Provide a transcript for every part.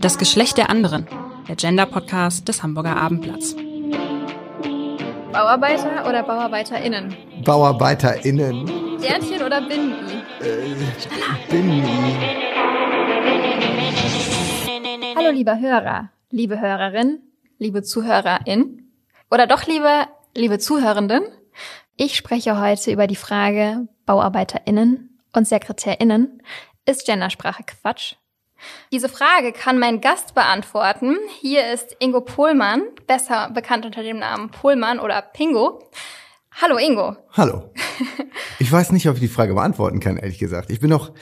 Das Geschlecht der anderen, der Gender-Podcast des Hamburger Abendblatts. Bauarbeiter oder BauarbeiterInnen? BauarbeiterInnen. Sternchen oder Binnen-I? Äh, Binnen-I. Hallo lieber Hörer, liebe Hörerin, liebe Zuhörerin oder doch liebe, liebe Zuhörenden. Ich spreche heute über die Frage BauarbeiterInnen und SekretärInnen. Ist Gendersprache Quatsch? Diese Frage kann mein Gast beantworten. Hier ist Ingo Pohlmann, besser bekannt unter dem Namen Pohlmann oder Pingo. Hallo Ingo. Hallo. Ich weiß nicht, ob ich die Frage beantworten kann, ehrlich gesagt. Ich bin noch,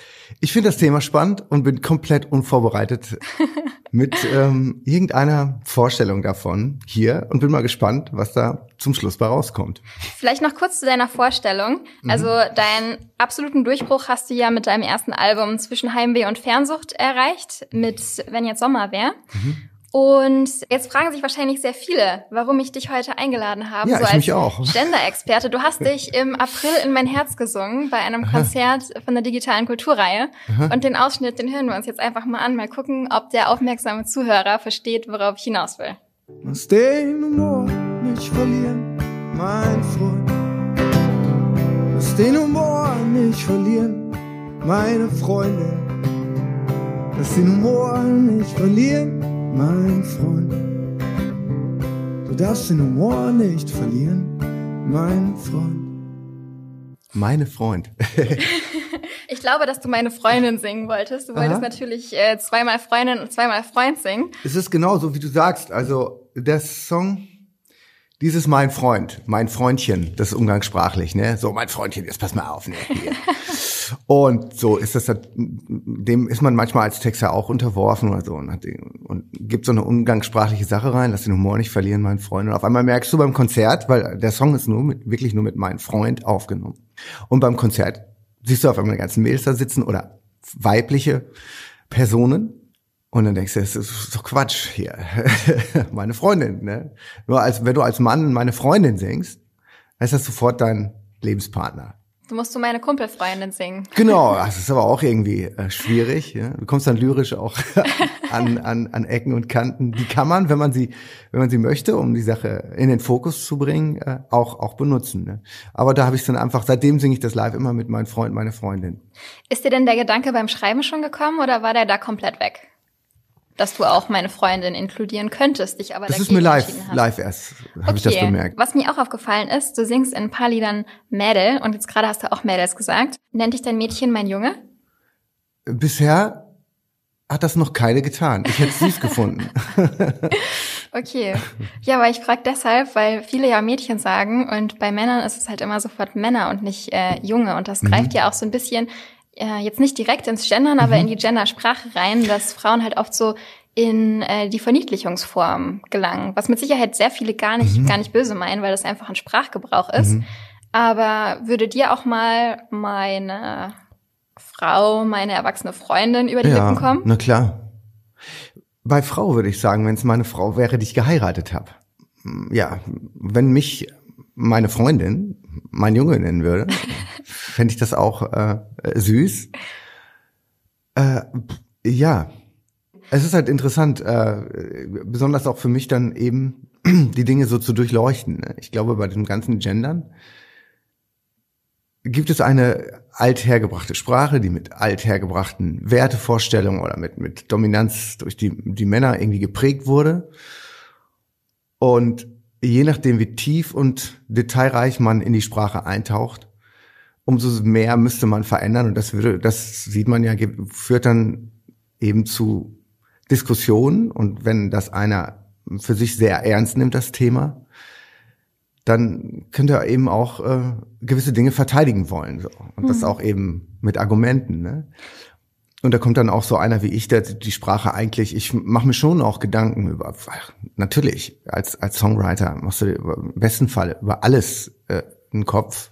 ich finde das Thema spannend und bin komplett unvorbereitet mit ähm, irgendeiner Vorstellung davon hier und bin mal gespannt, was da zum Schluss bei rauskommt. Vielleicht noch kurz zu deiner Vorstellung. Also mhm. deinen absoluten Durchbruch hast du ja mit deinem ersten Album zwischen Heimweh und Fernsucht erreicht, mit Wenn jetzt Sommer wäre. Mhm. Und jetzt fragen sich wahrscheinlich sehr viele, warum ich dich heute eingeladen habe, ja, so als auch. Gender-Experte. Du hast dich im April in mein Herz gesungen bei einem Aha. Konzert von der digitalen Kulturreihe. Aha. Und den Ausschnitt, den hören wir uns jetzt einfach mal an, mal gucken, ob der aufmerksame Zuhörer versteht, worauf ich hinaus will. Lass den Humor nicht verlieren, mein Freund. Lass den Humor nicht verlieren, meine Freundin. Lass den Humor nicht verlieren mein Freund. Du darfst den Humor nicht verlieren, mein Freund. Meine Freund. ich glaube, dass du meine Freundin singen wolltest. Du wolltest Aha. natürlich äh, zweimal Freundin und zweimal Freund singen. Es ist genau so, wie du sagst. Also der Song dieses mein Freund, mein Freundchen, das ist umgangssprachlich, ne? So, mein Freundchen, jetzt pass mal auf, ne? Hier. und so ist das, dem ist man manchmal als Texter auch unterworfen oder so und, hat, und gibt so eine umgangssprachliche Sache rein, lass den Humor nicht verlieren, mein Freund. Und auf einmal merkst du beim Konzert, weil der Song ist nur mit, wirklich nur mit mein Freund aufgenommen. Und beim Konzert siehst du auf einmal die ganzen Mädels da sitzen oder weibliche Personen und dann denkst du, das ist doch Quatsch hier. meine Freundin, ne? Nur als, wenn du als Mann meine Freundin singst, ist das sofort dein Lebenspartner. Du musst du meine Kumpelfreundin singen. Genau, das ist aber auch irgendwie äh, schwierig. Ja? Du kommst dann lyrisch auch an, an, an Ecken und Kanten. Die kann man, wenn man sie, wenn man sie möchte, um die Sache in den Fokus zu bringen, äh, auch, auch benutzen. Ne? Aber da habe ich dann einfach, seitdem singe ich das live immer mit meinem Freund, meine Freundin. Ist dir denn der Gedanke beim Schreiben schon gekommen oder war der da komplett weg? Dass du auch meine Freundin inkludieren könntest, dich aber Das ist mir live, live erst, habe okay. ich das bemerkt. Was mir auch aufgefallen ist, du singst in ein paar Liedern Mädel und jetzt gerade hast du auch Mädels gesagt. Nennt dich dein Mädchen mein Junge? Bisher hat das noch keine getan. Ich hätte süß gefunden. Okay. Ja, aber ich frage deshalb, weil viele ja Mädchen sagen und bei Männern ist es halt immer sofort Männer und nicht äh, Junge. Und das greift mhm. ja auch so ein bisschen äh, jetzt nicht direkt ins Gendern, mhm. aber in die Gendersprache rein, dass Frauen halt oft so in äh, die Verniedlichungsform gelangen, was mit Sicherheit sehr viele gar nicht mhm. gar nicht böse meinen, weil das einfach ein Sprachgebrauch ist. Mhm. Aber würde dir auch mal meine Frau, meine erwachsene Freundin über die ja, Lippen kommen? Na klar. Bei Frau würde ich sagen, wenn es meine Frau wäre, die ich geheiratet habe. Ja, wenn mich meine Freundin mein Junge nennen würde, fände ich das auch äh, süß. Äh, ja, es ist halt interessant, äh, besonders auch für mich dann eben die Dinge so zu durchleuchten. Ich glaube, bei dem ganzen Gendern gibt es eine althergebrachte Sprache, die mit althergebrachten Wertevorstellungen oder mit, mit Dominanz durch die, die Männer irgendwie geprägt wurde. Und je nachdem, wie tief und detailreich man in die Sprache eintaucht, umso mehr müsste man verändern. Und das würde, das sieht man ja, führt dann eben zu Diskussionen. Und wenn das einer für sich sehr ernst nimmt, das Thema, dann könnte er eben auch äh, gewisse Dinge verteidigen wollen. So. Und mhm. das auch eben mit Argumenten. Ne? Und da kommt dann auch so einer wie ich, der die Sprache eigentlich, ich mache mir schon auch Gedanken über, natürlich, als, als Songwriter machst du dir im besten Fall über alles äh, einen Kopf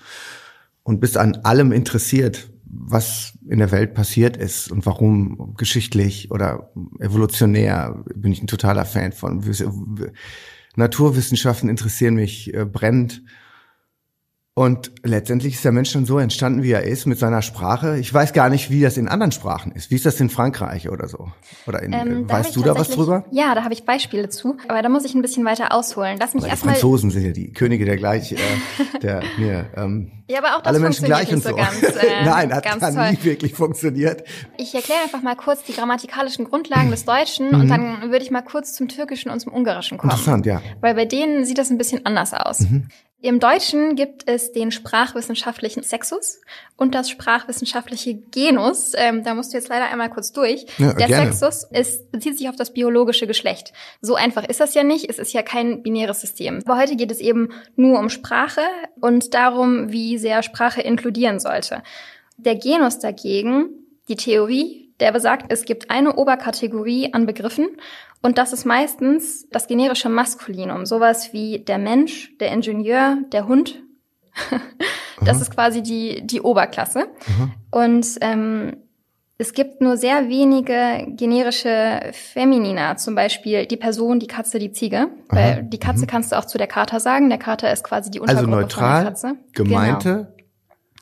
und bist an allem interessiert, was in der Welt passiert ist und warum geschichtlich oder evolutionär bin ich ein totaler Fan von. Naturwissenschaften interessieren mich äh, brennend Und letztendlich ist der Mensch dann so entstanden, wie er ist, mit seiner Sprache. Ich weiß gar nicht, wie das in anderen Sprachen ist. Wie ist das in Frankreich oder so? Oder in, Ähm, äh, weißt du da was drüber? Ja, da habe ich Beispiele zu, aber da muss ich ein bisschen weiter ausholen. Lass mich Weil die erstmal. Franzosen sind ja die Könige der gleich, äh, der mir ähm, Ja, aber auch das alle Menschen funktioniert gleich und nicht so. ganz, äh, Nein, hat ganz toll. nie wirklich funktioniert. Ich erkläre einfach mal kurz die grammatikalischen Grundlagen des Deutschen und dann würde ich mal kurz zum Türkischen und zum Ungarischen kommen. Mhm. Interessant, ja. Weil bei denen sieht das ein bisschen anders aus. Mhm. Im Deutschen gibt es den sprachwissenschaftlichen Sexus und das sprachwissenschaftliche Genus. Ähm, da musst du jetzt leider einmal kurz durch. Ja, Der gerne. Sexus ist, bezieht sich auf das biologische Geschlecht. So einfach ist das ja nicht. Es ist ja kein binäres System. Aber heute geht es eben nur um Sprache und darum, wie sehr Sprache inkludieren sollte. Der Genus dagegen, die Theorie, der besagt, es gibt eine Oberkategorie an Begriffen und das ist meistens das generische Maskulinum, sowas wie der Mensch, der Ingenieur, der Hund. das ist quasi die, die Oberklasse. Und ähm, es gibt nur sehr wenige generische Feminina, zum Beispiel die Person, die Katze, die Ziege. Weil die Katze kannst du auch zu der Kater sagen. Der Kater ist quasi die Also Untergruppe von neutral, der Katze. gemeinte, Genau.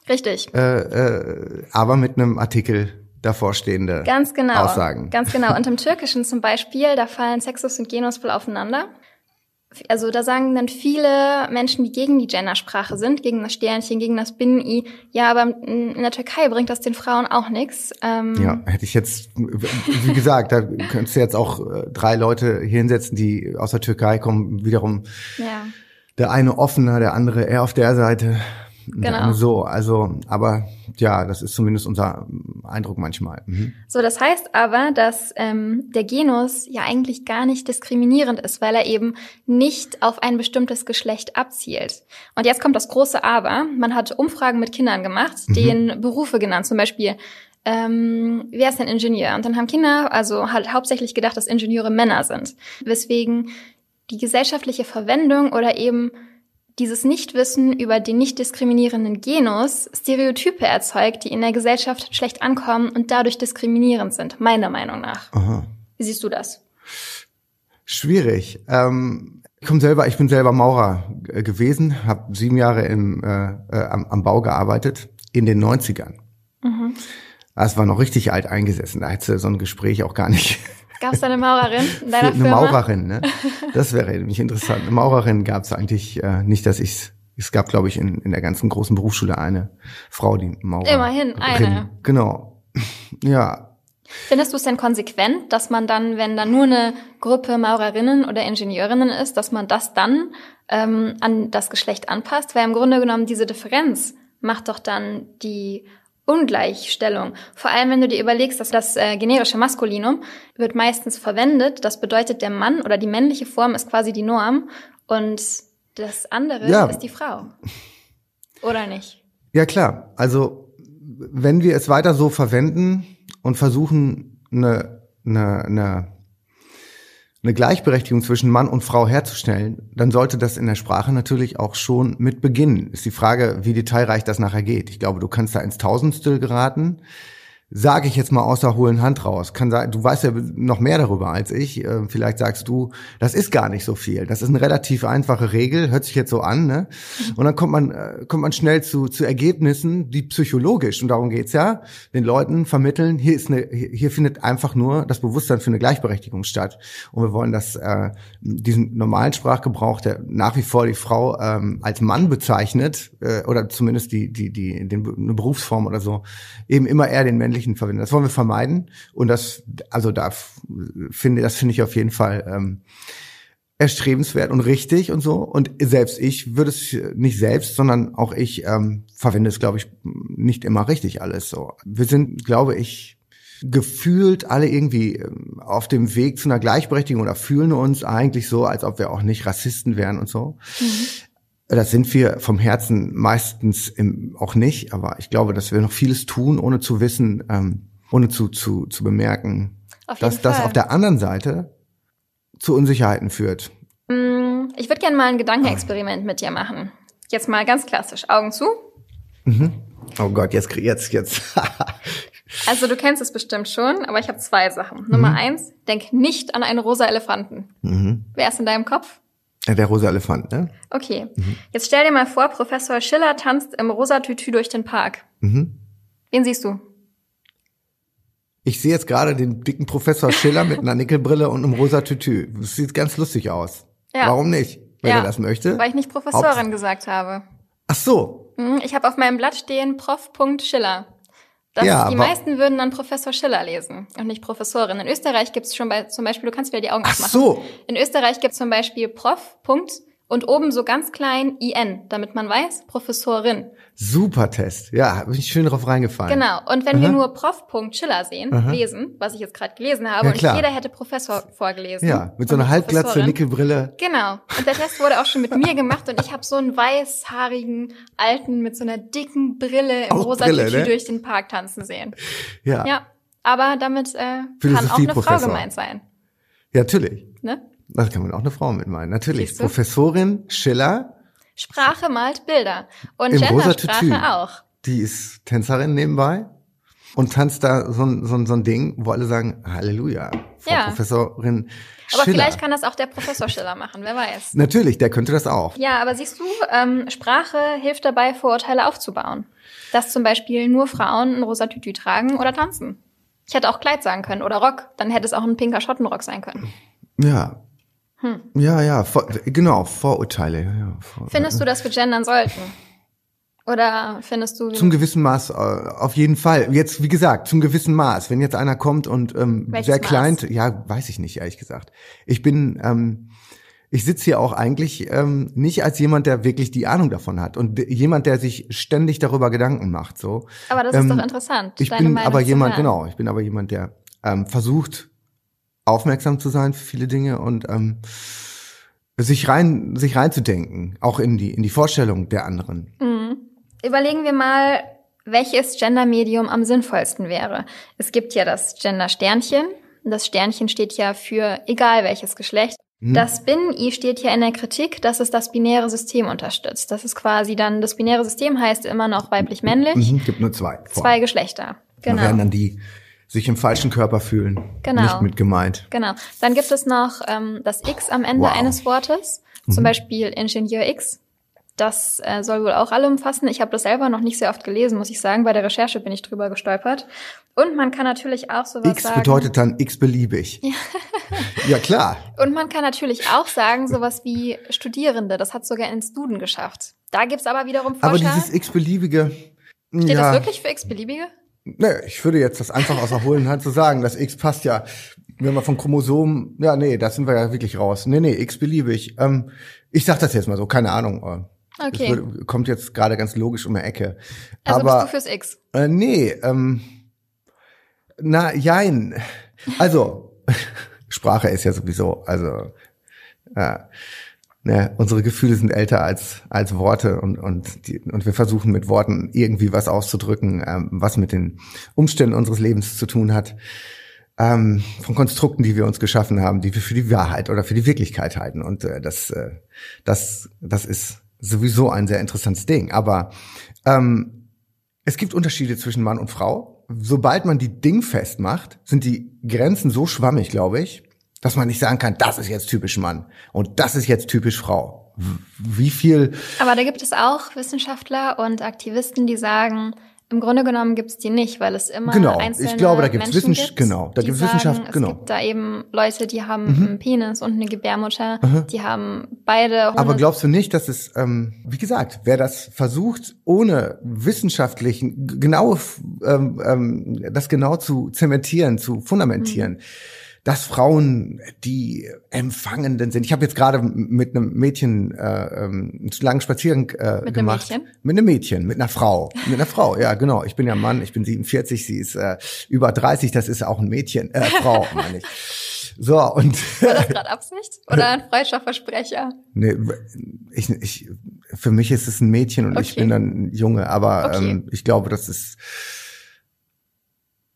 Richtig. äh, äh, aber mit einem Artikel davorstehende Ganz genau. Aussagen. Ganz genau. Und im Türkischen zum Beispiel, da fallen Sexus und Genus voll aufeinander. Also da sagen dann viele Menschen, die gegen die Gendersprache sind, gegen das Sternchen, gegen das Binnen-I, ja, aber in der Türkei bringt das den Frauen auch nichts. Ähm, Ja, hätte ich jetzt, wie gesagt, da könntest du jetzt auch äh, drei Leute hier hinsetzen, die aus der Türkei kommen, wiederum ja. der eine offener, der andere eher auf der Seite. Genau. andere So, also, aber ja, das ist zumindest unser Eindruck manchmal. Mhm. So, das heißt aber, dass ähm, der Genus ja eigentlich gar nicht diskriminierend ist, weil er eben nicht auf ein bestimmtes Geschlecht abzielt. Und jetzt kommt das große Aber. Man hat Umfragen mit Kindern gemacht, denen Berufe genannt, zum Beispiel ähm, wer ist ein Ingenieur? Und dann haben Kinder also halt hauptsächlich gedacht, dass Ingenieure Männer sind. Weswegen die gesellschaftliche Verwendung oder eben dieses Nichtwissen über den nicht diskriminierenden Genus Stereotype erzeugt, die in der Gesellschaft schlecht ankommen und dadurch diskriminierend sind, meiner Meinung nach. Aha. Wie siehst du das? Schwierig. Ähm, ich komm selber, ich bin selber Maurer gewesen, habe sieben Jahre im, äh, äh, am, am Bau gearbeitet in den 90ern. Das war noch richtig alt eingesessen. Da hätte so ein Gespräch auch gar nicht. Gab es da eine Maurerin in deiner eine Firma? Maurerin, ne? Das wäre nämlich interessant. Eine Maurerin gab es eigentlich äh, nicht, dass ich es gab, glaube ich, in, in der ganzen großen Berufsschule eine Frau, die Maurer. Immerhin eine. Genau. Ja, Findest du es denn konsequent, dass man dann, wenn da nur eine Gruppe Maurerinnen oder Ingenieurinnen ist, dass man das dann ähm, an das Geschlecht anpasst? Weil im Grunde genommen diese Differenz macht doch dann die Ungleichstellung. Vor allem, wenn du dir überlegst, dass das äh, generische Maskulinum wird meistens verwendet. Das bedeutet, der Mann oder die männliche Form ist quasi die Norm und das andere Ja. ist die Frau. Oder nicht? Ja, klar. Also, wenn wir es weiter so verwenden und versuchen, eine, eine, eine, eine Gleichberechtigung zwischen Mann und Frau herzustellen, dann sollte das in der Sprache natürlich auch schon mit beginnen. Ist die Frage, wie detailreich das nachher geht. Ich glaube, du kannst da ins Tausendstel geraten. Sage ich jetzt mal aus der hohlen Hand raus. Kann sein, du weißt ja noch mehr darüber als ich. Äh, Vielleicht sagst du, das ist gar nicht so viel. Das ist eine relativ einfache Regel, hört sich jetzt so an, ne? Und dann kommt man, äh, kommt man schnell zu, zu Ergebnissen, die psychologisch, und darum geht's ja, den Leuten vermitteln, hier ist eine, hier findet einfach nur das Bewusstsein für eine Gleichberechtigung statt. Und wir wollen das, äh, diesen normalen Sprachgebrauch, der nach wie vor die Frau ähm, als Mann bezeichnet, äh, oder zumindest die, die, die, den, eine Berufsform oder so, eben immer eher den männlichen verwenden. Das wollen wir vermeiden. Und das, also da finde, das finde ich auf jeden Fall ähm, erstrebenswert und richtig und so. Und selbst ich würde es nicht selbst, sondern auch ich ähm, verwende es, glaube ich, nicht immer richtig alles so. Wir sind, glaube ich, gefühlt alle irgendwie ähm, auf dem Weg zu einer Gleichberechtigung oder fühlen uns eigentlich so, als ob wir auch nicht Rassisten wären und so. Das sind wir vom Herzen meistens im, auch nicht, aber ich glaube, dass wir noch vieles tun, ohne zu wissen, ähm, ohne zu, zu, zu bemerken, Auf dass das auf der anderen Seite zu Unsicherheiten führt. Mm, Ich würde gerne mal ein Gedankenexperiment mit dir machen. Jetzt mal ganz klassisch. Augen zu. Oh Gott, jetzt, jetzt, jetzt. Also du kennst es bestimmt schon, aber ich habe zwei Sachen. Nummer eins, denk nicht an einen rosa Elefanten. Wer ist in deinem Kopf? Ja, der rosa Elefant, ne? Okay. Jetzt stell dir mal vor, Professor Schiller tanzt im rosa Tütü durch den Park. Mhm. Wen siehst du? Ich sehe jetzt gerade den dicken Professor Schiller mit einer Nickelbrille und einem rosa Tütü. Das sieht ganz lustig aus. Ja. Warum nicht? Wenn Ja, er das möchte. Weil ich nicht Professorin gesagt habe. Ach so. Hm, Ich habe auf meinem Blatt stehen Prof. Schiller. Das, Ja, die meisten würden dann Professor Schiller lesen und nicht Professorin. In Österreich gibt es schon bei, zum Beispiel, du kannst wieder die Augen Ach aufmachen. so. In Österreich gibt es zum Beispiel Prof. Punkt und oben so ganz klein IN, damit man weiß, Professorin. Super Test. Ja, bin ich schön drauf reingefallen. Genau. Und wenn wir Aha. nur Prof. Schiller sehen, Aha. lesen, was ich jetzt gerade gelesen habe, Ja, und jeder hätte Professor vorgelesen. Ja, mit so einer Halbglatze. Nickelbrille. Genau. Und der Test wurde auch schon mit mir gemacht und ich habe so einen weißhaarigen Alten mit so einer dicken Brille im Auch rosa Brille, ne? durch den Park tanzen sehen. Ja. ja. Ja. Aber damit äh, kann auch eine Frau gemeint sein. natürlich. Ne? Das kann man auch eine Frau mit meinen. Natürlich. Professorin Schiller, Sprache malt Bilder. Und. Gendersprache auch. die ist Tänzerin nebenbei und tanzt da so ein, so ein, so ein Ding, wo alle sagen, Halleluja, Frau Ja. Professorin Aber Schiller. vielleicht kann das auch der Professor Schiller machen, wer weiß. Natürlich, der könnte das auch. Ja, aber siehst du, ähm, Sprache hilft dabei, Vorurteile aufzubauen. Dass zum Beispiel nur Frauen ein rosa Tütü tragen oder tanzen. Ich hätte auch Kleid sagen können oder Rock, dann hätte es auch ein pinker Schottenrock sein können. Ja. Hm. Ja, ja, vor, genau, Vorurteile. Ja, vor, Findest du, dass wir gendern sollten? Oder findest du, Zum gewissen Maß, äh, auf jeden Fall. Jetzt, wie gesagt, zum gewissen Maß. Wenn jetzt einer kommt und ähm, Welches sehr klein, Maß? ja, weiß ich nicht, ehrlich gesagt. Ich bin, ähm, ich sitze hier auch eigentlich ähm, nicht als jemand, der wirklich die Ahnung davon hat und jemand, der sich ständig darüber Gedanken macht. So. aber das ähm, ist doch interessant. Ich bin aber jemand, hören. genau, ich bin aber jemand, der ähm, versucht, aufmerksam zu sein für viele Dinge und ähm, sich rein, sich reinzudenken, auch in die, in die Vorstellung der anderen. Mhm. Überlegen wir mal, welches Gendermedium am sinnvollsten wäre. Es gibt ja das Gender-Sternchen. Das Sternchen steht ja für egal welches Geschlecht. Mhm. Das Bin-I steht ja in der Kritik, dass es das binäre System unterstützt. Das ist quasi dann, das binäre System heißt immer noch weiblich-männlich, Mhm, gibt nur zwei. zwei Geschlechter. Da werden Genau. dann die sich im falschen Körper fühlen. Genau. Nicht mit gemeint. Genau. Dann gibt es noch ähm, das X am Ende Wow. Mhm. eines Wortes, zum Beispiel Ingenieur X. Das äh, soll wohl auch alle umfassen. Ich habe das selber noch nicht sehr oft gelesen, muss ich sagen. Bei der Recherche bin ich drüber gestolpert. Und man kann natürlich auch sowas X sagen. bedeutet dann x beliebig. Ja, klar. Und man kann natürlich auch sagen, sowas wie Studierende. Das hat sogar ins Duden geschafft. Da gibt's aber wiederum Aber Forscher. dieses x-beliebige. Steht ja, das wirklich für x-beliebige? Ne, ich würde jetzt das einfach aus der hohlen Hand so sagen. Das X passt ja. Wenn man von Chromosomen, ja, nee, da sind wir ja wirklich raus. Nee, nee, x-beliebig. Ähm, ich sag das jetzt mal so, keine Ahnung. Das Okay. würde, kommt jetzt gerade ganz logisch um die Ecke. Also Aber bist du fürs X. Äh, nee, ähm, na, jein. Also, Sprache ist ja sowieso, also, äh, ne, unsere Gefühle sind älter als, als Worte und, und, die, und wir versuchen mit Worten irgendwie was auszudrücken, ähm, was mit den Umständen unseres Lebens zu tun hat. Ähm, von Konstrukten, die wir uns geschaffen haben, die wir für die Wahrheit oder für die Wirklichkeit halten. Und äh, das, äh, das, das ist sowieso ein sehr interessantes Ding. Aber ähm, es gibt Unterschiede zwischen Mann und Frau. Sobald man die Ding festmacht, sind die Grenzen so schwammig, glaube ich, dass man nicht sagen kann, das ist jetzt typisch Mann und das ist jetzt typisch Frau. Wie viel Aber da gibt es auch Wissenschaftler und Aktivisten, die sagen, im Grunde genommen gibt's die nicht, weil es immer Genau, einzelne ich glaube, da gibt's Menschen Wissens- gibt, genau, da gibt's sagen, Wissenschaft- es genau. gibt da eben Leute, die haben einen Penis und eine Gebärmutter, die haben beide Aber Homo- glaubst du nicht, dass es, ähm, wie gesagt, wer das versucht, ohne wissenschaftlichen, g- genaue, f- ähm, ähm, das genau zu zementieren, zu fundamentieren, Mhm. Dass Frauen die Empfangenden sind. Ich habe jetzt gerade mit einem Mädchen äh, ähm, einen langen Spaziergang äh, einem gemacht. Mädchen? Mit einem Mädchen, mit einer Frau. mit einer Frau, ja genau. Ich bin ja Mann, ich bin 47, sie ist äh, über 30, das ist auch ein Mädchen, äh, Frau, meine ich. So, und War das gerade Absicht? Oder ein freudscher Versprecher? Nee, ich, ich, für mich ist es ein Mädchen und ich Okay. bin dann ein Junge, aber Okay. ähm, ich glaube, das ist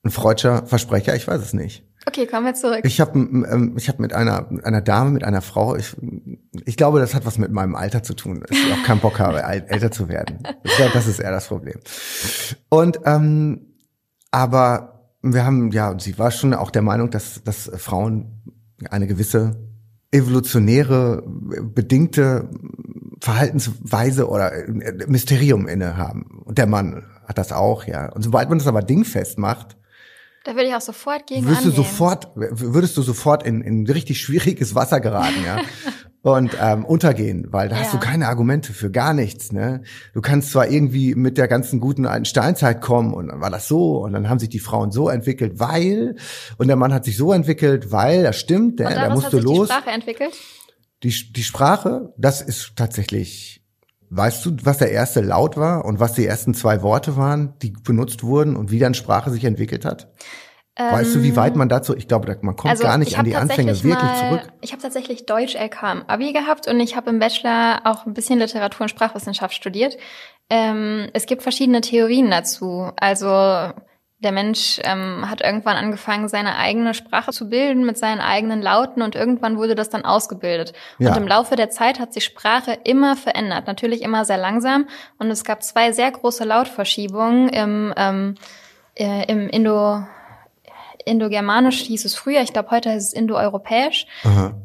ein freudscher Versprecher, ich weiß es nicht. Okay, kommen wir zurück. Ich habe ähm, ich hab mit einer einer Dame, mit einer Frau, ich, ich glaube, das hat was mit meinem Alter zu tun, dass ich auch keinen Bock habe, älter zu werden. Ich glaube, das ist eher das Problem. Und ähm, aber wir haben ja, sie war schon auch der Meinung, dass dass Frauen eine gewisse evolutionäre, bedingte Verhaltensweise oder Mysterium inne haben. Und der Mann hat das auch, ja. Und sobald man das aber dingfest macht, da würde ich auch sofort gegen würdest angehen. du sofort, würdest du sofort in, in richtig schwieriges Wasser geraten, ja. und ähm, untergehen, weil da ja. hast du keine Argumente für gar nichts. Ne? Du kannst zwar irgendwie mit der ganzen guten alten Steinzeit kommen und dann war das so und dann haben sich die Frauen so entwickelt, weil und der Mann hat sich so entwickelt, weil das stimmt, der, der musste hat sich los. Die Sprache entwickelt? Die, die Sprache, das ist tatsächlich Weißt du, was der erste Laut war und was die ersten zwei Worte waren, die benutzt wurden und wie dann Sprache sich entwickelt hat? Weißt du, wie weit man dazu, ich glaube, man kommt also gar nicht an die Anfänge wirklich mal, zurück. Ich habe tatsächlich Deutsch LK im Abi gehabt und ich habe im Bachelor auch ein bisschen Literatur und Sprachwissenschaft studiert. Ähm, es gibt verschiedene Theorien dazu. Also der Mensch ähm, hat irgendwann angefangen, seine eigene Sprache zu bilden mit seinen eigenen Lauten und irgendwann wurde das dann ausgebildet. Ja. Und im Laufe der Zeit hat sich Sprache immer verändert, natürlich immer sehr langsam. Und es gab zwei sehr große Lautverschiebungen im, ähm, äh, im Indo Indogermanisch hieß es früher, ich glaube heute heißt es Indoeuropäisch,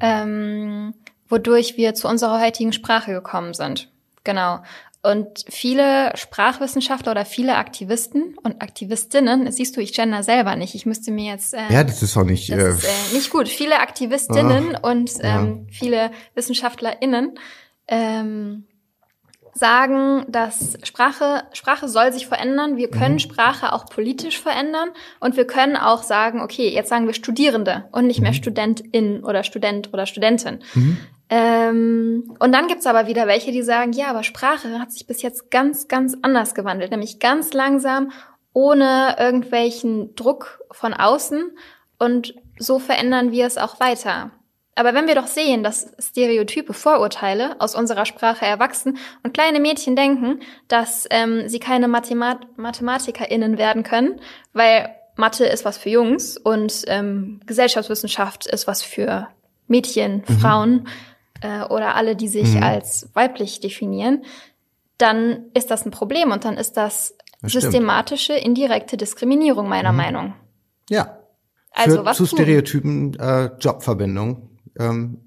ähm, wodurch wir zu unserer heutigen Sprache gekommen sind. Genau. Und viele Sprachwissenschaftler oder viele Aktivisten und Aktivistinnen, siehst du, ich gender selber nicht. Ich müsste mir jetzt. Äh, ja, das ist auch nicht. Das äh, ist, äh, nicht gut. Viele Aktivistinnen ah, und ähm, ja. viele WissenschaftlerInnen ähm, sagen, dass Sprache, Sprache soll sich verändern. Wir können mhm. Sprache auch politisch verändern und wir können auch sagen, okay, jetzt sagen wir Studierende und nicht mehr mhm. Studentin oder Student oder Studentin. Mhm. Ähm, und dann gibt's aber wieder welche, die sagen, ja, aber Sprache hat sich bis jetzt ganz, ganz anders gewandelt, nämlich ganz langsam, ohne irgendwelchen Druck von außen. Und so verändern wir es auch weiter. Aber wenn wir doch sehen, dass Stereotype, Vorurteile aus unserer Sprache erwachsen und kleine Mädchen denken, dass ähm, sie keine Mathemat MathematikerInnen werden können, weil Mathe ist was für Jungs und ähm, Gesellschaftswissenschaft ist was für Mädchen, mhm. Frauen äh, oder alle, die sich mhm. als weiblich definieren, dann ist das ein Problem und dann ist das, das systematische, indirekte Diskriminierung meiner mhm. Meinung. Ja. Also Führt was zu Stereotypen äh, Jobverbindung ähm,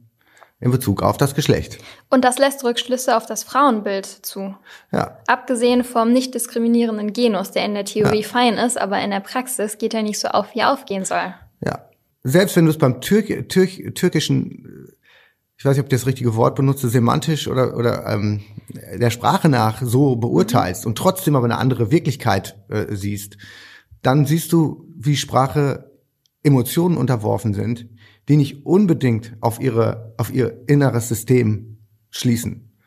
in Bezug auf das Geschlecht. Und das lässt Rückschlüsse auf das Frauenbild zu. Ja. Abgesehen vom nicht diskriminierenden Genus, der in der Theorie ja. fein ist, aber in der Praxis geht er nicht so auf, wie er aufgehen soll. Ja. Selbst wenn du es beim Türk Türk türkischen, ich weiß nicht, ob ich das richtige Wort benutze, semantisch oder, oder ähm, der Sprache nach so beurteilst mhm. und trotzdem aber eine andere Wirklichkeit äh, siehst, dann siehst du, wie Sprache Emotionen unterworfen sind, die nicht unbedingt auf ihre, auf ihr inneres System schließen.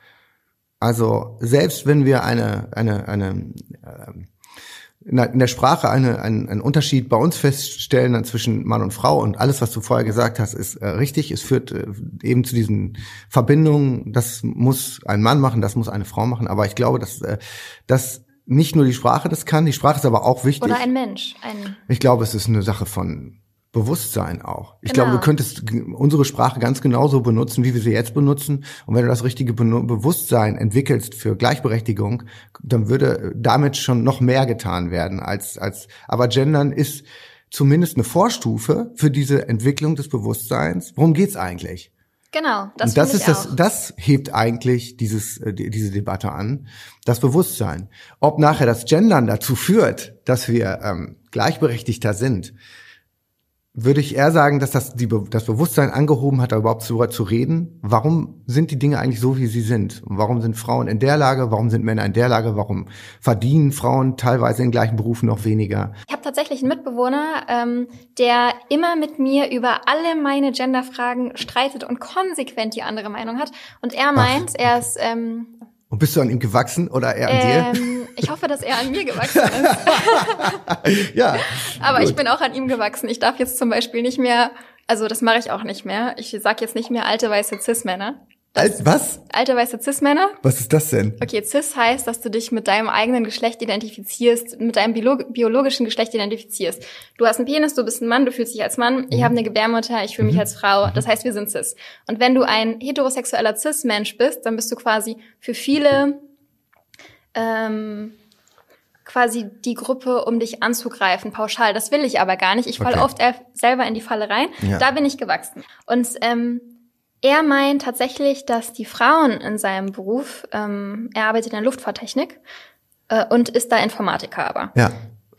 Also selbst wenn wir eine, eine, eine äh, in der Sprache eine, einen, einen Unterschied bei uns feststellen dann zwischen Mann und Frau und alles, was du vorher gesagt hast, ist äh, richtig. Es führt äh, eben zu diesen Verbindungen. Das muss ein Mann machen, das muss eine Frau machen. Aber ich glaube, dass, äh, dass nicht nur die Sprache das kann, die Sprache ist aber auch wichtig. Oder ein Mensch. Ein ich glaube, es ist eine Sache von Bewusstsein auch. Ich genau. glaube, du könntest unsere Sprache ganz genauso benutzen, wie wir sie jetzt benutzen. Und wenn du das richtige Be Bewusstsein entwickelst für Gleichberechtigung, dann würde damit schon noch mehr getan werden als, als, aber Gendern ist zumindest eine Vorstufe für diese Entwicklung des Bewusstseins. Worum geht's eigentlich? Genau, das, Und das ist das, das hebt eigentlich dieses, äh, diese Debatte an, das Bewusstsein. Ob nachher das Gendern dazu führt, dass wir ähm, gleichberechtigter sind, würde ich eher sagen, dass das die, das Bewusstsein angehoben hat, da überhaupt darüber zu reden. Warum sind die Dinge eigentlich so, wie sie sind? Und warum sind Frauen in der Lage? Warum sind Männer in der Lage? Warum verdienen Frauen teilweise in gleichen Berufen noch weniger? Ich habe tatsächlich einen Mitbewohner, ähm, der immer mit mir über alle meine Genderfragen streitet und konsequent die andere Meinung hat. Und er meint, Ach. er ist ähm, und bist du an ihm gewachsen oder er an ähm, dir? Ich hoffe, dass er an mir gewachsen ist. ja. Aber gut. ich bin auch an ihm gewachsen. Ich darf jetzt zum Beispiel nicht mehr, also das mache ich auch nicht mehr. Ich sag jetzt nicht mehr alte weiße Cis-Männer. Alt, was? Alte weiße Cis-Männer. Was ist das denn? Okay, Cis heißt, dass du dich mit deinem eigenen Geschlecht identifizierst, mit deinem biologischen Geschlecht identifizierst. Du hast einen Penis, du bist ein Mann, du fühlst dich als Mann, ich mhm. habe eine Gebärmutter, ich fühle mich mhm. als Frau. Das heißt, wir sind Cis. Und wenn du ein heterosexueller Cis-Mensch bist, dann bist du quasi für viele ähm, quasi die Gruppe, um dich anzugreifen, pauschal. Das will ich aber gar nicht. Ich falle okay. oft selber in die Falle rein. Ja. Da bin ich gewachsen. Und ähm, Er meint tatsächlich, dass die Frauen in seinem Beruf, ähm, er arbeitet in der Luftfahrttechnik äh, und ist da Informatiker aber. Ja.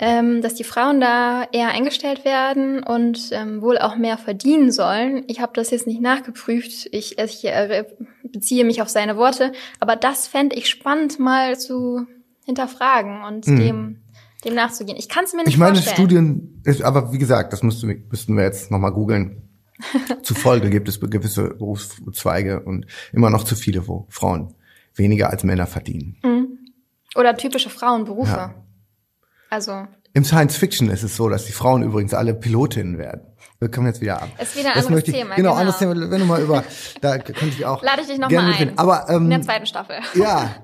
Ähm, dass die Frauen da eher eingestellt werden und ähm, wohl auch mehr verdienen sollen. Ich habe das jetzt nicht nachgeprüft. Ich, ich äh, beziehe mich auf seine Worte, aber das fände ich spannend mal zu hinterfragen und Mhm. dem dem nachzugehen. Ich kann es mir nicht Ich meine, vorstellen. Studien, ist, aber wie gesagt, das müssten wir, müssten wir jetzt nochmal googeln. Zufolge gibt es gewisse Berufszweige und immer noch zu viele, wo Frauen weniger als Männer verdienen. Oder typische Frauenberufe. Ja. Also Im Science Fiction ist es so, dass die Frauen übrigens alle Pilotinnen werden. Wir kommen jetzt wieder ab. Ist wieder ein Das anderes ich, Thema, Genau, genau. anderes Thema. Wenn du mal über, da könnte ich auch. lade ich dich gerne nochmal ein. Aber in der ähm, zweiten Staffel. ja,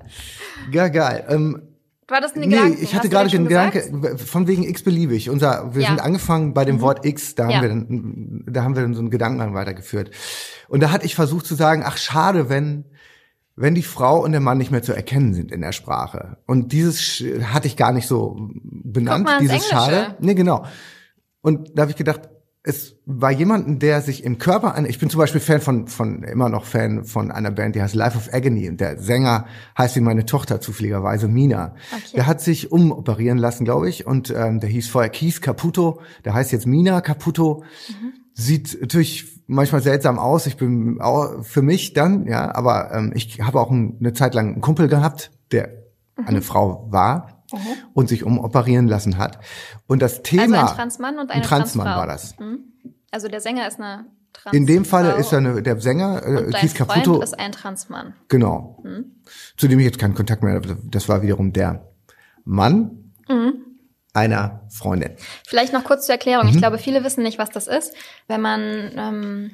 ja geil. Ähm, Du hattest einen Nee, Gedanken. ich hatte Hast gerade den Gedanke, von wegen x-beliebig. Unser, wir Ja. Mhm. sind angefangen bei dem Wort x, da Ja. haben wir dann, da haben wir dann so einen Gedanken weitergeführt. Und da hatte ich versucht zu sagen, ach schade, wenn, wenn die Frau und der Mann nicht mehr zu erkennen sind in der Sprache. Und dieses hatte ich gar nicht so benannt, dieses. Schade. Nee, genau. Und da habe ich gedacht, es war jemanden, der sich im Körper an, ich bin zum Beispiel Fan von, von, immer noch Fan von einer Band, die heißt Life of Agony und der Sänger heißt wie meine Tochter zufälligerweise, Mina. Okay. Der hat sich umoperieren lassen, glaube ich, und ähm, der hieß vorher Keith Caputo, der heißt jetzt Mina Caputo. Sieht natürlich manchmal seltsam aus, ich bin auch für mich dann, ja, aber ähm, ich habe auch ein, eine Zeit lang einen Kumpel gehabt, der eine Frau war und sich umoperieren lassen hat. Und das Thema Also ein Transmann und eine ein Transmann Transfrau. war das. Mhm. Also der Sänger ist eine Transfrau. In dem Falle ist er eine, der Sänger, äh, Keith Freund Caputo, ist ein Transmann. genau. Zu dem ich jetzt keinen Kontakt mehr habe. Das war wiederum der Mann einer Freundin. Vielleicht noch kurz zur Erklärung. Mhm. Ich glaube, viele wissen nicht, was das ist. Wenn man ähm,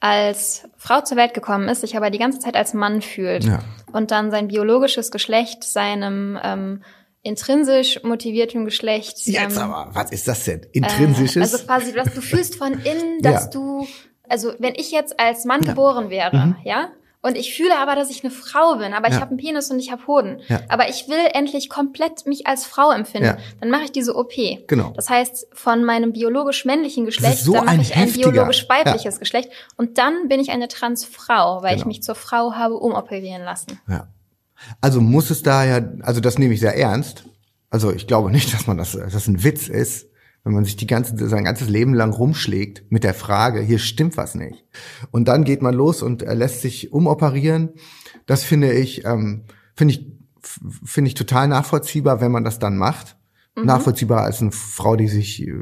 als Frau zur Welt gekommen ist, sich aber die ganze Zeit als Mann fühlt Ja. und dann sein biologisches Geschlecht seinem ähm, intrinsisch motivierten Geschlecht Jetzt ähm, aber, was ist das denn? Intrinsisches? Also quasi, dass du fühlst von innen, dass Ja. du, also wenn ich jetzt als Mann geboren wäre, ja, und ich fühle aber, dass ich eine Frau bin, aber ich. Ja. habe einen Penis und ich habe Hoden, Ja. aber ich will endlich komplett mich als Frau empfinden, Ja. dann mache ich diese OP. Genau. Das heißt, von meinem biologisch männlichen Geschlecht, so dann mache ein ich ein heftiger- biologisch weibliches Geschlecht und dann bin ich eine Transfrau, weil ich Genau. mich zur Frau habe umoperieren lassen. ja. Also muss es da ja, also das nehme ich sehr ernst. Also ich glaube nicht, dass man das, dass das ein Witz ist, wenn man sich die ganze, sein ganzes Leben lang rumschlägt mit der Frage, hier stimmt was nicht. Und dann geht man los und er lässt sich umoperieren. Das finde ich, ähm, finde ich, finde ich total nachvollziehbar, wenn man das dann macht. Mhm. Nachvollziehbar als eine Frau, die sich äh,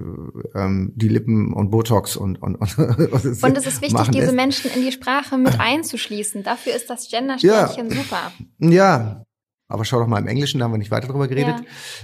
ähm, die Lippen und Botox und und und, Und es ist wichtig, diese lässt. Menschen in die Sprache mit einzuschließen. Dafür ist das Gender-Sternchen super. Ja, aber schau doch mal im Englischen, da haben wir nicht weiter drüber geredet.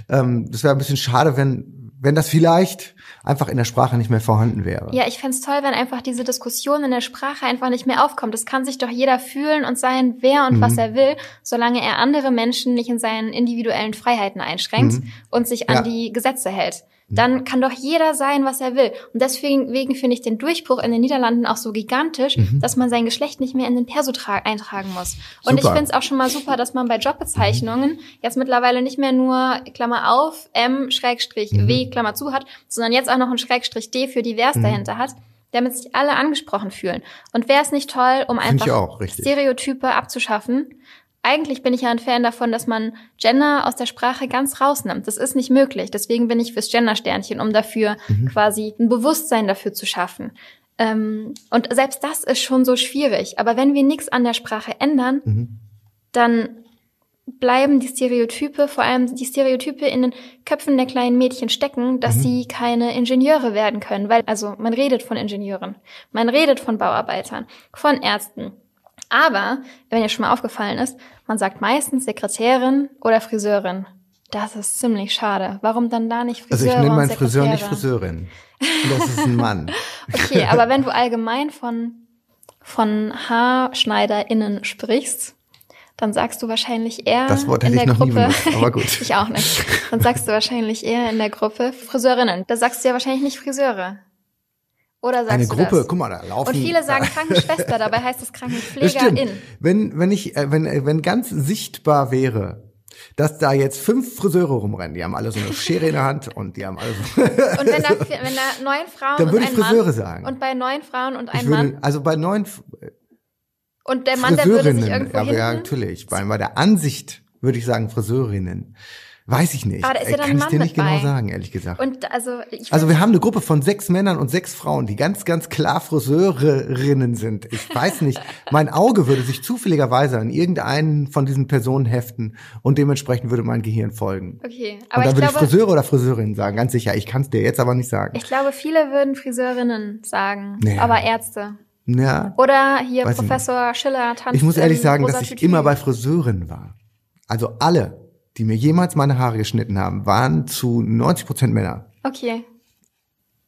Ähm, das wäre ein bisschen schade, wenn, wenn das vielleicht einfach in der Sprache nicht mehr vorhanden wäre. Ja, ich fänd's toll, wenn einfach diese Diskussion in der Sprache einfach nicht mehr aufkommt. Das kann sich doch jeder fühlen und sein, wer und Mhm. was er will, solange er andere Menschen nicht in seinen individuellen Freiheiten einschränkt und sich an Mhm. Ja. Mhm. die Gesetze hält. Dann kann doch jeder sein, was er will. Und deswegen wegen finde ich den Durchbruch in den Niederlanden auch so gigantisch, dass man sein Geschlecht nicht mehr in den Perso tra- eintragen muss. Und ich Mhm. Super. finde es auch schon mal super, dass man bei Jobbezeichnungen jetzt mittlerweile nicht mehr nur Klammer auf, M, Schrägstrich, Mhm. W, Klammer zu hat, sondern jetzt auch noch ein Schrägstrich D für divers Mhm. dahinter hat, damit sich alle angesprochen fühlen. Und wäre es nicht toll, um einfach ich. Stereotype abzuschaffen? Eigentlich bin ich ja ein Fan davon, dass man Gender aus der Sprache ganz rausnimmt. Das ist nicht möglich. Deswegen bin ich fürs Gender-Sternchen, um dafür Mhm. quasi ein Bewusstsein dafür zu schaffen. Ähm, und selbst das ist schon so schwierig. Aber wenn wir nichts an der Sprache ändern, Mhm. dann bleiben die Stereotype, vor allem die Stereotype in den Köpfen der kleinen Mädchen stecken, dass Mhm. sie keine Ingenieure werden können, weil also man redet von Ingenieuren, man redet von Bauarbeitern, von Ärzten. Aber, wenn dir schon mal aufgefallen ist, man sagt meistens Sekretärin oder Friseurin. Das ist ziemlich schade. Warum dann da nicht Also Friseure ich nenne meinen Friseur nicht? Friseurin. Das ist ein Mann. Okay, aber wenn du allgemein von, von HaarschneiderInnen sprichst, dann sagst du wahrscheinlich eher Das Wort in hätte der ich noch nie Gruppe, benutzt, aber gut. ich auch nicht. Dann sagst du wahrscheinlich eher in der Gruppe Friseurinnen. Da sagst du ja wahrscheinlich nicht Friseure. Oder sagst Eine du Gruppe, das? guck mal, da laufen. Und viele sagen Krankenschwester, dabei heißt es Krankenpflegerin. Wenn, wenn ich, äh, wenn, äh, wenn ganz sichtbar wäre, dass da jetzt fünf Friseure rumrennen, die haben alle so eine Schere in der Hand und die haben alle so. Und wenn da, wenn da neun Frauen Dann und würde ein ich Friseure Mann sagen. und bei neun Frauen und ein würde, Mann, also bei neun, Und der Mann, der würde sich Friseurinnen, irgendwo ja, hinten... natürlich. Bei, bei der Ansicht würde ich sagen Friseurinnen. Weiß ich nicht. Aber da ist ja Äh, dann Kann ein ich dir Mann nicht genau bei. sagen, ehrlich gesagt. Und also, ich Also wir haben eine Gruppe von sechs Männern und sechs Frauen, die ganz, ganz klar Friseurinnen sind. Ich weiß nicht, mein Auge würde sich zufälligerweise an irgendeinen von diesen Personen heften und dementsprechend würde mein Gehirn folgen. Okay, und aber dann ich würde ich glaube, Friseure oder Friseurinnen sagen, ganz sicher. Ich kann es dir jetzt aber nicht sagen. ich glaube, viele würden Friseurinnen sagen, Nee. aber Ärzte. Ja, Oder hier ich Professor Schiller tanzt ich muss ehrlich sagen, dass ich immer bei Friseuren war. Also alle, die mir jemals meine Haare geschnitten haben, waren zu 90 Prozent Männer. Okay.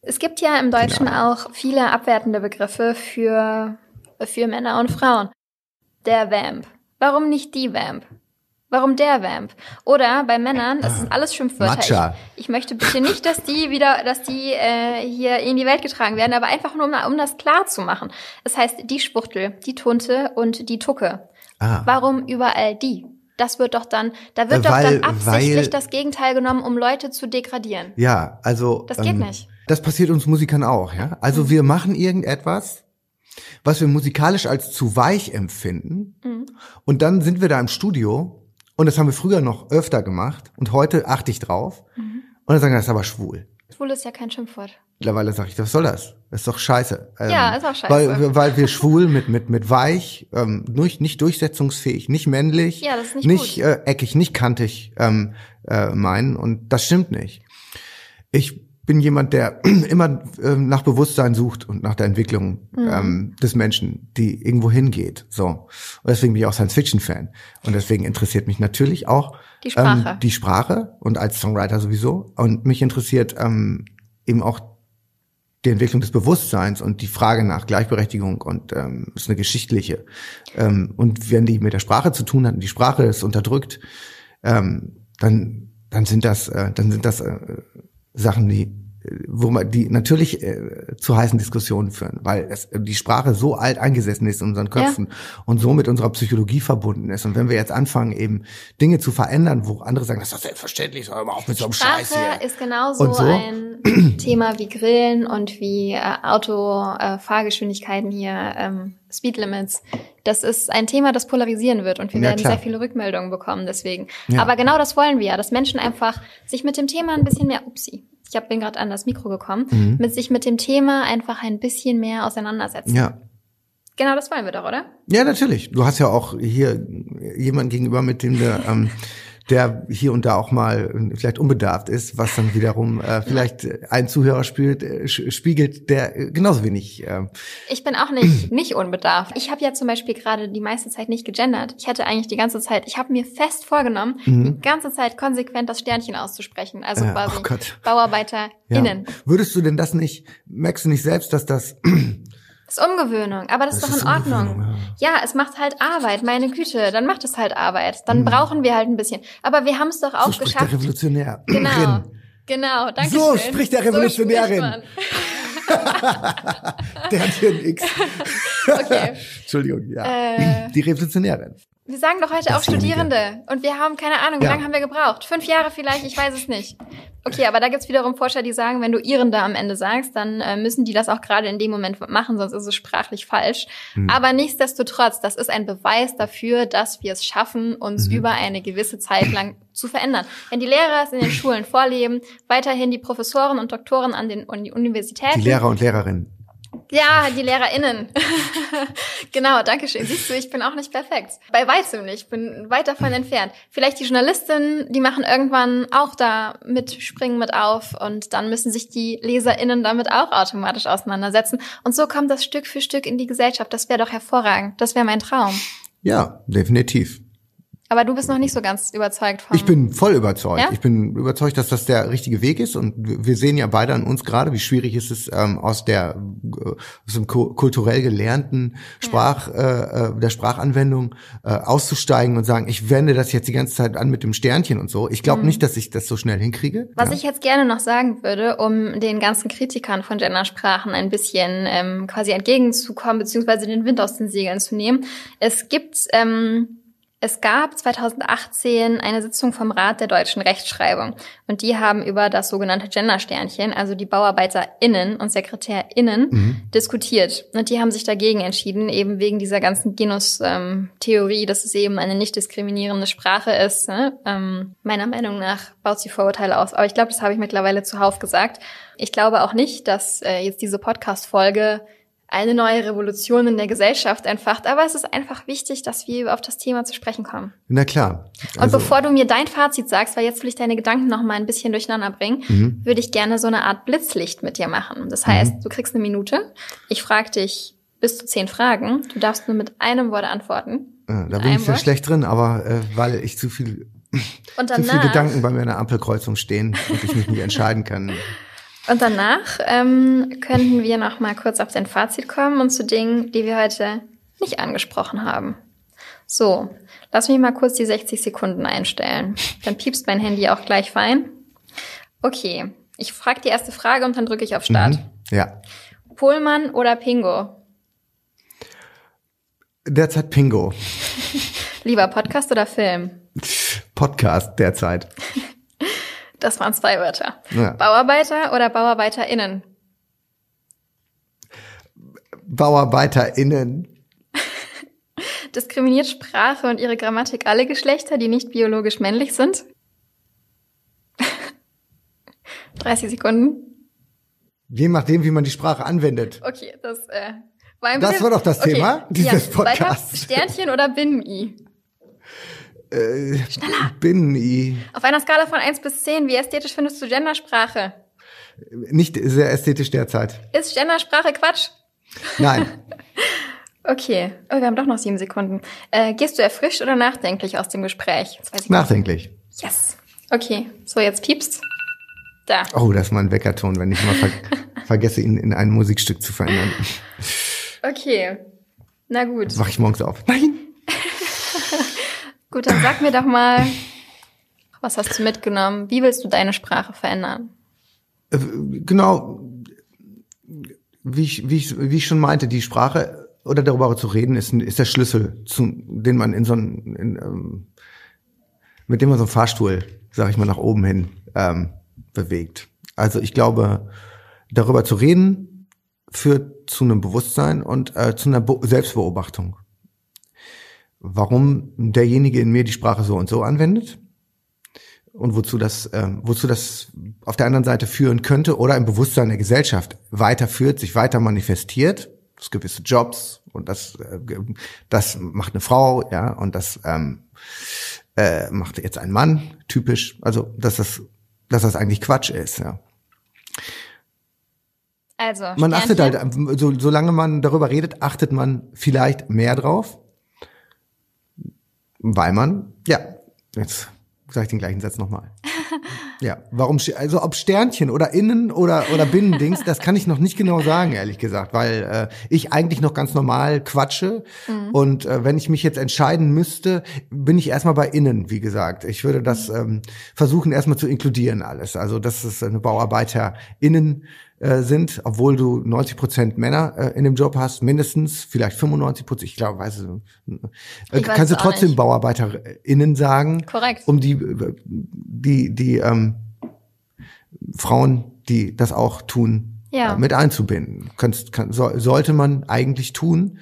Es gibt ja im Deutschen Genau. auch viele abwertende Begriffe für, für Männer und Frauen. Der Vamp. Warum nicht die Vamp? Warum der Vamp? Oder bei Männern, das sind alles Schimpfwörter. Matcha. Ich, ich möchte bitte nicht, dass die wieder, dass die äh, hier in die Welt getragen werden, aber einfach nur, um, um das klar zu machen. Es heißt die Spuchtel, die Tunte und die Tucke. Ah. Warum überall die? Das wird doch dann, da wird Äh, doch weil- dann absichtlich weil- das Gegenteil genommen, um Leute zu degradieren. Ja, also. Das geht nicht. Das passiert uns Musikern auch, ja. Also wir machen irgendetwas, was wir musikalisch als zu weich empfinden. Mhm. Und dann sind wir da im Studio und das haben wir früher noch öfter gemacht und heute achte ich drauf. Mhm. Und dann sagen wir, das ist aber schwul. Schwul ist ja kein Schimpfwort. Mittlerweile sage ich, was soll das? Ist doch scheiße. Ähm, Ja, ist auch scheiße. Weil, weil wir schwul mit, mit, mit weich, ähm, durch, nicht durchsetzungsfähig, nicht männlich, Ja, das ist nicht nicht gut. äh, eckig, nicht kantig ähm, äh, meinen. Und das stimmt nicht. Ich bin jemand, der immer ähm, nach Bewusstsein sucht und nach der Entwicklung Mhm. ähm, des Menschen, die irgendwo hingeht. So. Und deswegen bin ich auch Science-Fiction-Fan. Und deswegen interessiert mich natürlich auch Die Sprache. Ähm, die Sprache und als Songwriter sowieso. Und mich interessiert ähm, eben auch die Entwicklung des Bewusstseins und die Frage nach Gleichberechtigung und ähm, ist eine geschichtliche. Ähm, und wenn die mit der Sprache zu tun hat und die Sprache ist unterdrückt, ähm, dann dann sind das äh, dann sind das äh, Sachen, die äh, wo man die natürlich äh, zu heißen Diskussionen führen, weil es, die Sprache so alt eingesessen ist in unseren Köpfen und so mit unserer Psychologie verbunden ist. Und wenn wir jetzt anfangen, eben Dinge zu verändern, wo andere sagen, das ist doch selbstverständlich, mal auf mit so einem Scheiß Sprache hier. ist genauso so? ein Thema wie Grillen und wie äh, Autofahrgeschwindigkeiten äh, hier, ähm, Speedlimits. Das ist ein Thema, das polarisieren wird und wir Ja, werden klar. sehr viele Rückmeldungen bekommen deswegen. Ja. Aber genau das wollen wir ja, dass Menschen einfach sich mit dem Thema ein bisschen mehr, upsie, ich hab, bin gerade an das Mikro gekommen, Mhm. mit sich mit dem Thema einfach ein bisschen mehr auseinandersetzen. Ja. Genau das wollen wir doch, oder? Ja, natürlich. Du hast ja auch hier jemanden gegenüber, mit dem der, ähm, der hier und da auch mal äh, vielleicht unbedarft ist, was dann wiederum äh, vielleicht ein Zuhörer spielt, äh, spiegelt, der äh, genauso wenig. Äh, Ich bin auch nicht nicht unbedarft. Ich habe ja zum Beispiel gerade die meiste Zeit nicht gegendert. Ich hatte eigentlich die ganze Zeit, ich habe mir fest vorgenommen, die ganze Zeit konsequent das Sternchen auszusprechen. Also Mhm. Äh, quasi oh. BauarbeiterInnen. Würdest du denn das nicht, merkst du nicht selbst, dass das, Das ist Umgewöhnung, aber das, Das ist ist doch in Ordnung. Umgewöhnung, ja. es macht halt Arbeit, meine Güte. Dann macht es halt Arbeit. Dann Mhm. brauchen wir halt ein bisschen. Aber wir haben es doch auch so spricht der geschafft. Revolutionär. Genau. Genau, danke So schön. spricht der So Revolutionärin. man. Der hat hier ein X. Okay. Entschuldigung, ja. Äh, Die Revolutionärin. Wir sagen doch heute auch Dasjenige. Studierende. Und wir haben keine Ahnung, wie Ja. lange haben wir gebraucht? Fünf Jahre vielleicht, ich weiß es nicht. Okay, aber da gibt's wiederum Forscher, die sagen, wenn du Irrende am Ende sagst, dann äh, müssen die das auch gerade in dem Moment machen, sonst ist es sprachlich falsch. Hm. Aber nichtsdestotrotz, das ist ein Beweis dafür, dass wir es schaffen, uns Mhm. über eine gewisse Zeit lang zu verändern. Wenn die Lehrer es in den Schulen vorleben, weiterhin die Professoren und Doktoren an den Uni- Universitäten, Die Lehrer und Lehrerinnen. Ja, die LehrerInnen. genau, danke schön. Siehst du, ich bin auch nicht perfekt. Bei weitem nicht. Ich bin weit davon entfernt. Vielleicht die Journalistinnen, die machen irgendwann auch da mit, springen mit auf und dann müssen sich die LeserInnen damit auch automatisch auseinandersetzen. Und so kommt das Stück für Stück in die Gesellschaft. Das wäre doch hervorragend. Das wäre mein Traum. Ja, definitiv. Aber du bist noch nicht so ganz überzeugt von. Ich bin voll überzeugt. Ja? Ich bin überzeugt, dass das der richtige Weg ist. Und wir sehen ja beide an uns gerade, wie schwierig ist es ähm, aus der äh, aus dem ku- kulturell gelernten Sprach, äh, äh, der Sprachanwendung äh, auszusteigen und sagen, ich wende das jetzt die ganze Zeit an mit dem Sternchen und so. Ich glaube nicht, dass ich das so schnell hinkriege. Mhm. Was ja. ich jetzt gerne noch sagen würde, um den ganzen Kritikern von Gendersprachen ein bisschen ähm, quasi entgegenzukommen, beziehungsweise den Wind aus den Segeln zu nehmen. Es gibt, ähm, Es gab 2018 eine Sitzung vom Rat der deutschen Rechtschreibung und die haben über das sogenannte Gendersternchen, also die BauarbeiterInnen und SekretärInnen, mhm. diskutiert. Und die haben sich dagegen entschieden, eben wegen dieser ganzen Genus-Theorie, ähm, dass es eben eine nicht diskriminierende Sprache ist. Ne? Ähm, meiner Meinung nach baut sie Vorurteile aus. Aber ich glaube, das habe ich mittlerweile zuhauf gesagt. Ich glaube auch nicht, dass äh, jetzt diese Podcast-Folge eine neue Revolution in der Gesellschaft entfacht. Aber es ist einfach wichtig, dass wir auf das Thema zu sprechen kommen. Na klar. Also Und bevor du mir dein Fazit sagst, weil jetzt will ich deine Gedanken noch mal ein bisschen durcheinander bringen, mhm. würde ich gerne so eine Art Blitzlicht mit dir machen. Das heißt, mhm. du kriegst eine Minute. Ich frage dich bis zu zehn Fragen. Du darfst nur mit einem Wort antworten. Ja, da bin ich sehr schlecht drin, aber äh, weil ich zu viel danach, zu viele Gedanken bei mir in der Ampelkreuzung stehen und ich mich nicht entscheiden kann. Und danach ähm, könnten wir noch mal kurz auf dein Fazit kommen und zu Dingen, die wir heute nicht angesprochen haben. So, lass mich mal kurz die 60 Sekunden einstellen. Dann piepst mein Handy auch gleich fein. Okay, ich frage die erste Frage und dann drücke ich auf Start. Mhm, ja. Pohlmann oder Pingo? Derzeit Pingo. Lieber Podcast oder Film? Podcast derzeit. Das waren zwei Wörter. Ja. Bauarbeiter oder BauarbeiterInnen? BauarbeiterInnen. Diskriminiert Sprache und ihre Grammatik alle Geschlechter, die nicht biologisch männlich sind? 30 Sekunden. Je nachdem, wie man die Sprache anwendet. Okay, das äh, war ein Das bisschen, war doch das okay. Thema dieses ja, Podcasts. Sternchen oder Binnen-I? Äh, Schneller. Binnen-I. Auf einer Skala von 1 bis 10, wie ästhetisch findest du Gendersprache? Nicht sehr ästhetisch derzeit. Ist Gendersprache Quatsch? Nein. okay. Oh, wir haben doch noch sieben Sekunden. Äh, gehst du erfrischt oder nachdenklich aus dem Gespräch? nachdenklich. Yes. Okay. So, jetzt piepst. Da. Oh, das ist mal ein Weckerton, wenn ich mal ver vergesse, ihn in ein Musikstück zu verändern. Okay. Na gut. Mach ich morgens auf. Nein. Gut, dann sag mir doch mal, was hast du mitgenommen? Wie willst du deine Sprache verändern? Äh, genau, wie ich, wie ich, wie ich schon meinte, die Sprache oder darüber zu reden ist, ist der Schlüssel, zu, den man in so einen, in, ähm, mit dem man so einen Fahrstuhl, sag ich mal, nach oben hin ähm, bewegt. Also ich glaube, darüber zu reden führt zu einem Bewusstsein und äh, zu einer Be Selbstbeobachtung warum derjenige in mir die Sprache so und so anwendet und wozu das, äh, wozu das auf der anderen Seite führen könnte oder im Bewusstsein der Gesellschaft weiterführt, sich weiter manifestiert, das gewisse Jobs und das, äh, das macht eine Frau, ja, und das ähm, äh, macht jetzt ein Mann, typisch, also dass das, dass das eigentlich Quatsch ist, ja. Also, man achtet halt, so, solange man darüber redet, achtet man vielleicht mehr drauf weil man, ja, jetzt sage ich den gleichen Satz nochmal. ja, warum, also ob Sternchen oder Innen oder, oder Binnendings, das kann ich noch nicht genau sagen, ehrlich gesagt, weil äh, ich eigentlich noch ganz normal quatsche. Mhm. Und äh, wenn ich mich jetzt entscheiden müsste, bin ich erstmal bei Innen, wie gesagt. Ich würde das ähm, versuchen, erstmal zu inkludieren alles. Also, das ist eine BauarbeiterInnen äh, sind, obwohl du 90 Prozent Männer äh, in dem Job hast, mindestens, vielleicht 95 Prozent, ich glaube, weiß äh, ich kannst du trotzdem nicht. BauarbeiterInnen sagen. Korrekt. Um die, die, die ähm, Frauen, die das auch tun, ja. äh, mit einzubinden. Kannst, kann, so, sollte man eigentlich tun,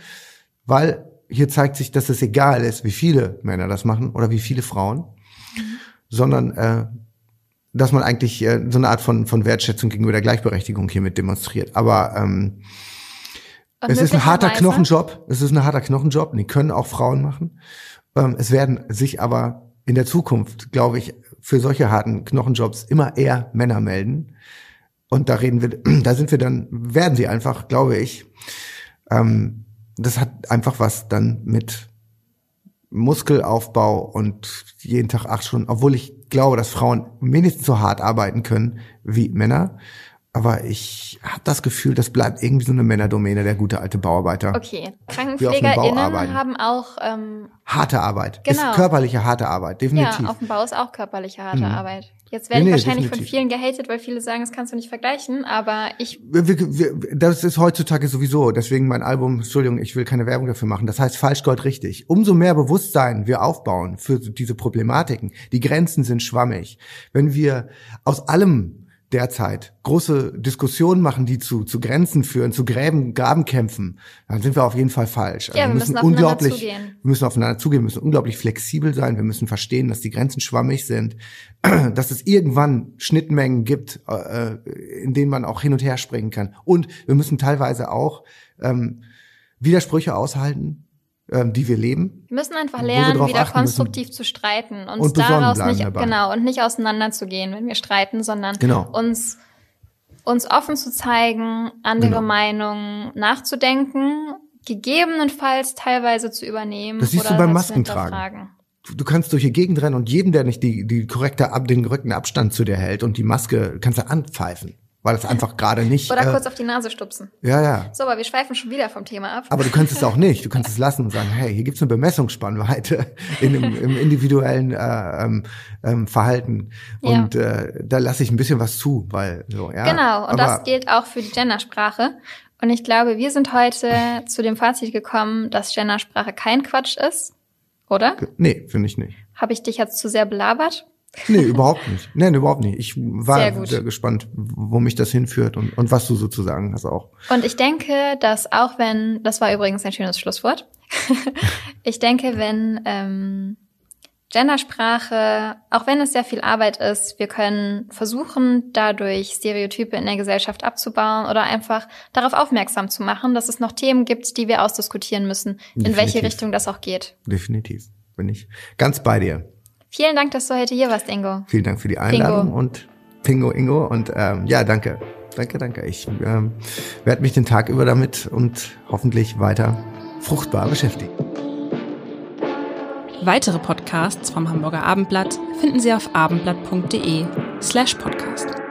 weil hier zeigt sich, dass es egal ist, wie viele Männer das machen oder wie viele Frauen, mhm. sondern äh, dass man eigentlich äh, so eine Art von, von Wertschätzung gegenüber der Gleichberechtigung hiermit demonstriert. Aber ähm, es ist ein harter Knochenjob. Es ist ein harter Knochenjob. Die können auch Frauen machen. Ähm, es werden sich aber in der Zukunft, glaube ich, für solche harten Knochenjobs immer eher Männer melden. Und da reden wir, da sind wir dann, werden sie einfach, glaube ich. Ähm, das hat einfach was dann mit Muskelaufbau und jeden Tag acht Stunden, obwohl ich glaube, dass Frauen mindestens so hart arbeiten können wie Männer. aber ich habe das Gefühl, das bleibt irgendwie so eine Männerdomäne, der gute alte Bauarbeiter. Okay, KrankenpflegerInnen haben auch, ähm, Harte Arbeit. Genau. Ist körperliche harte Arbeit, definitiv. ja, auf dem Bau ist auch körperliche harte Mhm. Arbeit. Jetzt werde Nee, ich wahrscheinlich definitiv. von vielen gehatet, weil viele sagen, das kannst du nicht vergleichen, aber ich, wir, wir, wir, das ist heutzutage sowieso, deswegen mein Album, Entschuldigung, ich will keine Werbung dafür machen, das heißt falsch Gold richtig. Umso mehr Bewusstsein wir aufbauen für diese Problematiken, die Grenzen sind schwammig. Wenn wir aus allem derzeit große Diskussionen machen, die zu, zu Grenzen führen, zu Gräben, Grabenkämpfen, dann sind wir auf jeden Fall falsch. Also Ja, wir müssen aufeinander unglaublich, zugehen. wir müssen aufeinander zugehen, wir müssen unglaublich flexibel sein, wir müssen verstehen, dass die Grenzen schwammig sind, dass es irgendwann Schnittmengen gibt, äh, in denen man auch hin und her springen kann. Und wir müssen teilweise auch ähm, Widersprüche aushalten, die wir leben. wir müssen einfach lernen, wieder achten müssen. konstruktiv zu streiten, uns Und daraus nicht, dabei. genau, und nicht auseinanderzugehen, wenn wir streiten, sondern Genau. uns, uns offen zu zeigen, andere Genau. Meinungen nachzudenken, gegebenenfalls teilweise zu übernehmen Das siehst oder du beim Maskentragen. Du, kannst durch die Gegend rennen und jedem, der nicht die, die korrekte, Ab- den korrekten Abstand zu dir hält und die Maske, kannst du anpfeifen, weil es einfach gerade nicht. Oder äh, kurz auf die Nase stupsen. ja, ja. So, aber wir schweifen schon wieder vom Thema ab. Aber du kannst es auch nicht. Du kannst es lassen und sagen, hey, hier gibt's eine Bemessungsspannweite in dem, im individuellen äh, ähm, ähm, Verhalten. Ja. Und äh, da lasse ich ein bisschen was zu, weil so, ja. Genau, und aber, das gilt auch für die Gendersprache. Und ich glaube, wir sind heute zu dem Fazit gekommen, dass Gendersprache kein Quatsch ist. Oder? Nee, finde ich nicht. Habe ich dich jetzt zu sehr belabert? Nee, überhaupt nicht. Nein, überhaupt nicht. Ich war Sehr sehr, gespannt, wo mich das hinführt und, und was du sozusagen hast auch. Und ich denke, dass auch wenn, das war übrigens ein schönes Schlusswort, ich denke, wenn ähm, Gendersprache, auch wenn es sehr viel Arbeit ist, wir können versuchen, dadurch Stereotype in der Gesellschaft abzubauen oder einfach darauf aufmerksam zu machen, dass es noch Themen gibt, die wir ausdiskutieren müssen, in welche Definitiv. Richtung das auch geht. Definitiv. Bin ich ganz bei dir. Vielen Dank, dass du heute hier warst, Ingo. Vielen Dank für die Einladung Pingo. und Pingo Ingo und ähm, ja, danke. Danke, danke. Ich ähm, werde mich den Tag über damit und hoffentlich weiter fruchtbar beschäftigen. Weitere Podcasts vom Hamburger Abendblatt finden Sie auf abendblatt.de slash podcast.